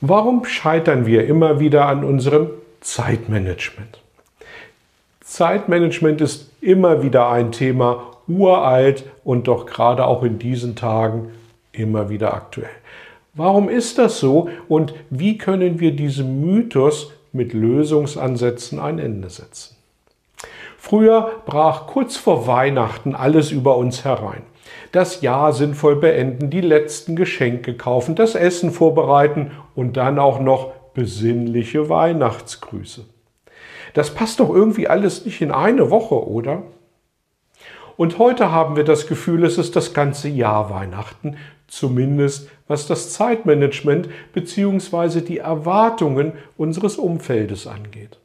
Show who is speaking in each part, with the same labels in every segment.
Speaker 1: Warum scheitern wir immer wieder an unserem Zeitmanagement? Zeitmanagement ist immer wieder ein Thema, uralt und doch gerade auch in diesen Tagen immer wieder aktuell. Warum ist das so und wie können wir diesem Mythos mit Lösungsansätzen ein Ende setzen? Früher brach kurz vor Weihnachten alles über uns herein. Das Jahr sinnvoll beenden, die letzten Geschenke kaufen, das Essen vorbereiten und dann auch noch besinnliche Weihnachtsgrüße. Das passt doch irgendwie alles nicht in eine Woche, oder? Und heute haben wir das Gefühl, es ist das ganze Jahr Weihnachten, zumindest was das Zeitmanagement bzw. die Erwartungen unseres Umfeldes angeht.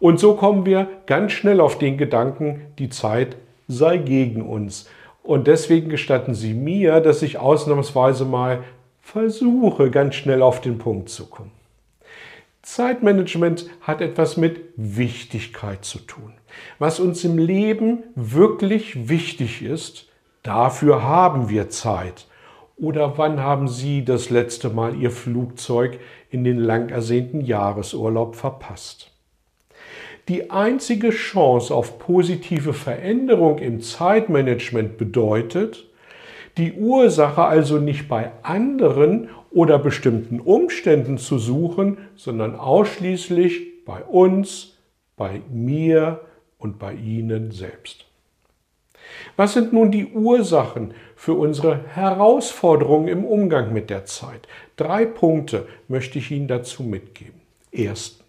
Speaker 1: Und so kommen wir ganz schnell auf den Gedanken, die Zeit sei gegen uns. Und deswegen gestatten Sie mir, dass ich ausnahmsweise mal versuche, ganz schnell auf den Punkt zu kommen. Zeitmanagement hat etwas mit Wichtigkeit zu tun. Was uns im Leben wirklich wichtig ist, dafür haben wir Zeit. Oder wann haben Sie das letzte Mal Ihr Flugzeug in den lang ersehnten Jahresurlaub verpasst? Die einzige Chance auf positive Veränderung im Zeitmanagement bedeutet, die Ursache also nicht bei anderen oder bestimmten Umständen zu suchen, sondern ausschließlich bei uns, bei mir und bei Ihnen selbst. Was sind nun die Ursachen für unsere Herausforderungen im Umgang mit der Zeit? Drei Punkte möchte ich Ihnen dazu mitgeben. Erstens.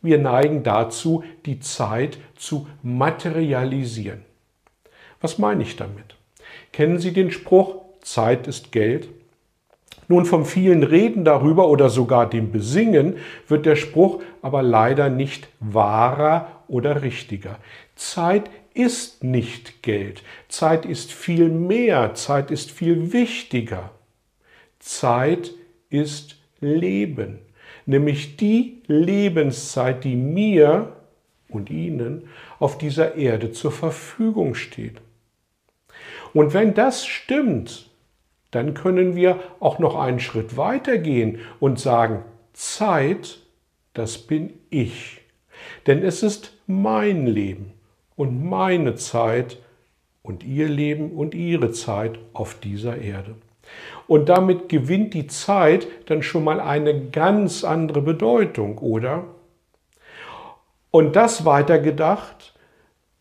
Speaker 1: Wir neigen dazu, die Zeit zu materialisieren. Was meine ich damit? Kennen Sie den Spruch, Zeit ist Geld? Nun, vom vielen Reden darüber oder sogar dem Besingen wird der Spruch aber leider nicht wahrer oder richtiger. Zeit ist nicht Geld. Zeit ist viel mehr. Zeit ist viel wichtiger. Zeit ist Leben nämlich die Lebenszeit, die mir und Ihnen auf dieser Erde zur Verfügung steht. Und wenn das stimmt, dann können wir auch noch einen Schritt weiter gehen und sagen, Zeit, das bin ich. Denn es ist mein Leben und meine Zeit und Ihr Leben und Ihre Zeit auf dieser Erde. Und damit gewinnt die Zeit dann schon mal eine ganz andere Bedeutung, oder? Und das weitergedacht,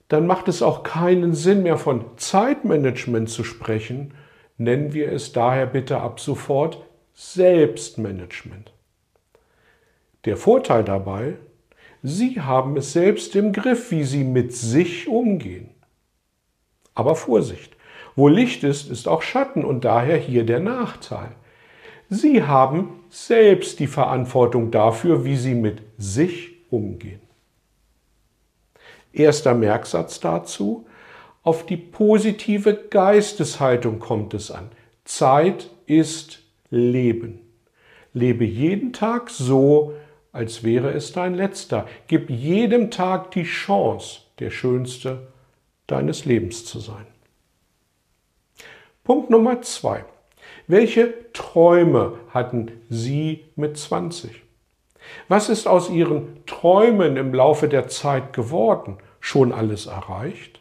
Speaker 1: dann macht es auch keinen Sinn mehr von Zeitmanagement zu sprechen. Nennen wir es daher bitte ab sofort Selbstmanagement. Der Vorteil dabei, Sie haben es selbst im Griff, wie Sie mit sich umgehen. Aber Vorsicht, wo Licht ist, ist auch Schatten und daher hier der Nachteil. Sie haben selbst die Verantwortung dafür, wie Sie mit sich umgehen. Erster Merksatz dazu. Auf die positive Geisteshaltung kommt es an. Zeit ist Leben. Lebe jeden Tag so, als wäre es dein letzter. Gib jedem Tag die Chance, der schönste deines Lebens zu sein. Punkt Nummer zwei. Welche Träume hatten Sie mit 20? Was ist aus Ihren Träumen im Laufe der Zeit geworden? Schon alles erreicht?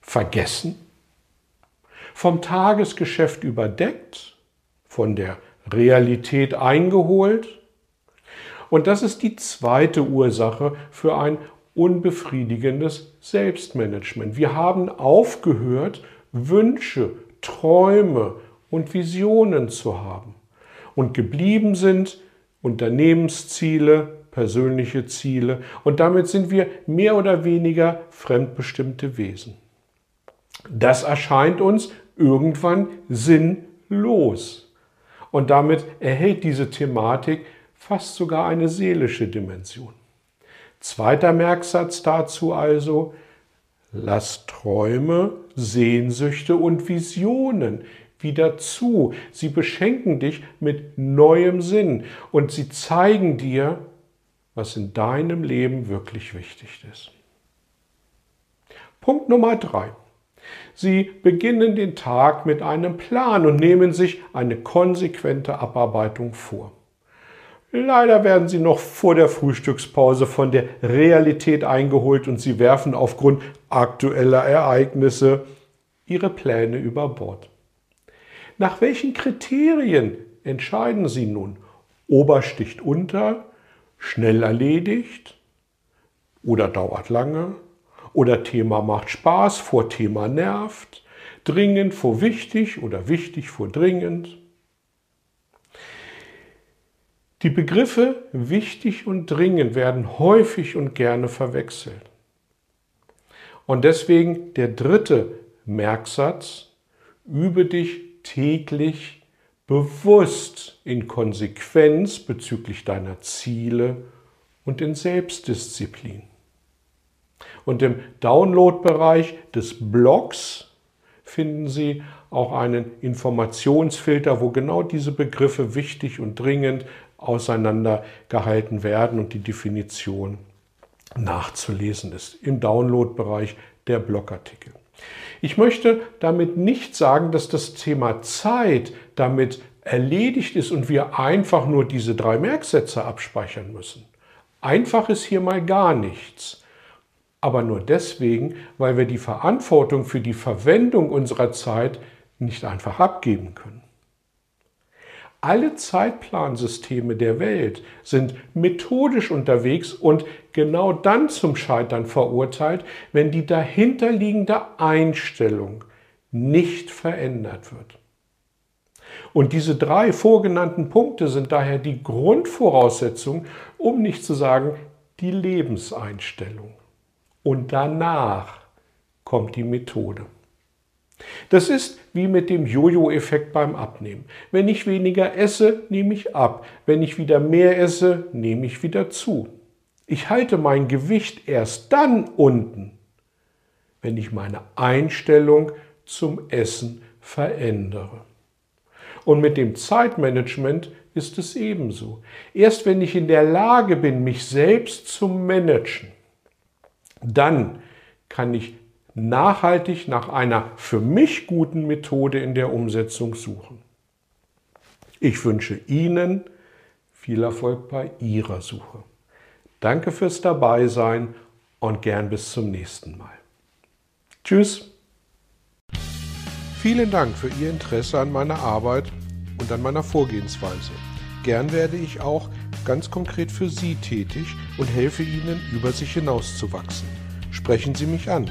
Speaker 1: Vergessen? Vom Tagesgeschäft überdeckt? Von der Realität eingeholt? Und das ist die zweite Ursache für ein unbefriedigendes Selbstmanagement. Wir haben aufgehört, Wünsche, Träume und Visionen zu haben. Und geblieben sind Unternehmensziele, persönliche Ziele und damit sind wir mehr oder weniger fremdbestimmte Wesen. Das erscheint uns irgendwann sinnlos. Und damit erhält diese Thematik fast sogar eine seelische Dimension. Zweiter Merksatz dazu also, lass Träume, Sehnsüchte und Visionen wieder zu. Sie beschenken dich mit neuem Sinn und sie zeigen dir, was in deinem Leben wirklich wichtig ist. Punkt Nummer drei. Sie beginnen den Tag mit einem Plan und nehmen sich eine konsequente Abarbeitung vor. Leider werden sie noch vor der Frühstückspause von der Realität eingeholt und sie werfen aufgrund aktueller Ereignisse ihre Pläne über Bord. Nach welchen Kriterien entscheiden Sie nun? Ober sticht unter, schnell erledigt oder dauert lange oder Thema macht Spaß vor Thema nervt, dringend vor wichtig oder wichtig vor dringend. Die Begriffe wichtig und dringend werden häufig und gerne verwechselt. Und deswegen der dritte Merksatz, übe dich täglich bewusst in Konsequenz bezüglich deiner Ziele und in Selbstdisziplin. Und im Download-Bereich des Blogs finden Sie auch einen Informationsfilter, wo genau diese Begriffe wichtig und dringend auseinandergehalten werden und die Definition nachzulesen ist im Download-Bereich der Blogartikel. Ich möchte damit nicht sagen, dass das Thema Zeit damit erledigt ist und wir einfach nur diese drei Merksätze abspeichern müssen. Einfach ist hier mal gar nichts. Aber nur deswegen, weil wir die Verantwortung für die Verwendung unserer Zeit nicht einfach abgeben können. Alle Zeitplansysteme der Welt sind methodisch unterwegs und genau dann zum Scheitern verurteilt, wenn die dahinterliegende Einstellung nicht verändert wird. Und diese drei vorgenannten Punkte sind daher die Grundvoraussetzung, um nicht zu sagen die Lebenseinstellung. Und danach kommt die Methode. Das ist wie mit dem Jojo-Effekt beim Abnehmen. Wenn ich weniger esse, nehme ich ab. Wenn ich wieder mehr esse, nehme ich wieder zu. Ich halte mein Gewicht erst dann unten, wenn ich meine Einstellung zum Essen verändere. Und mit dem Zeitmanagement ist es ebenso. Erst wenn ich in der Lage bin, mich selbst zu managen, dann kann ich nachhaltig nach einer für mich guten Methode in der Umsetzung suchen. Ich wünsche Ihnen viel Erfolg bei Ihrer Suche. Danke fürs Dabeisein und gern bis zum nächsten Mal. Tschüss. Vielen Dank für Ihr Interesse an meiner Arbeit und an meiner Vorgehensweise. Gern werde ich auch ganz konkret für Sie tätig und helfe Ihnen, über sich hinauszuwachsen. Sprechen Sie mich an.